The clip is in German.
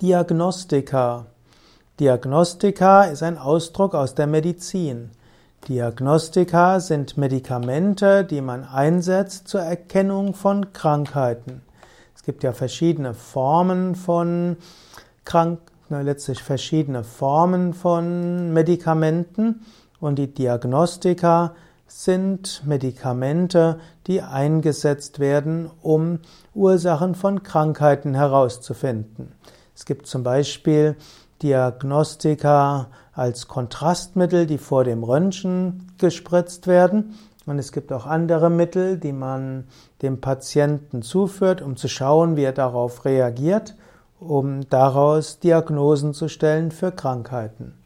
Diagnostika. Diagnostika ist ein Ausdruck aus der Medizin. Diagnostika sind Medikamente, die man einsetzt zur Erkennung von Krankheiten. Es gibt ja verschiedene Formen von Krank letztlich verschiedene Formen von Medikamenten und die Diagnostika sind Medikamente, die eingesetzt werden, um Ursachen von Krankheiten herauszufinden. Es gibt zum Beispiel Diagnostika als Kontrastmittel, die vor dem Röntgen gespritzt werden. Und es gibt auch andere Mittel, die man dem Patienten zuführt, um zu schauen, wie er darauf reagiert, um daraus Diagnosen zu stellen für Krankheiten.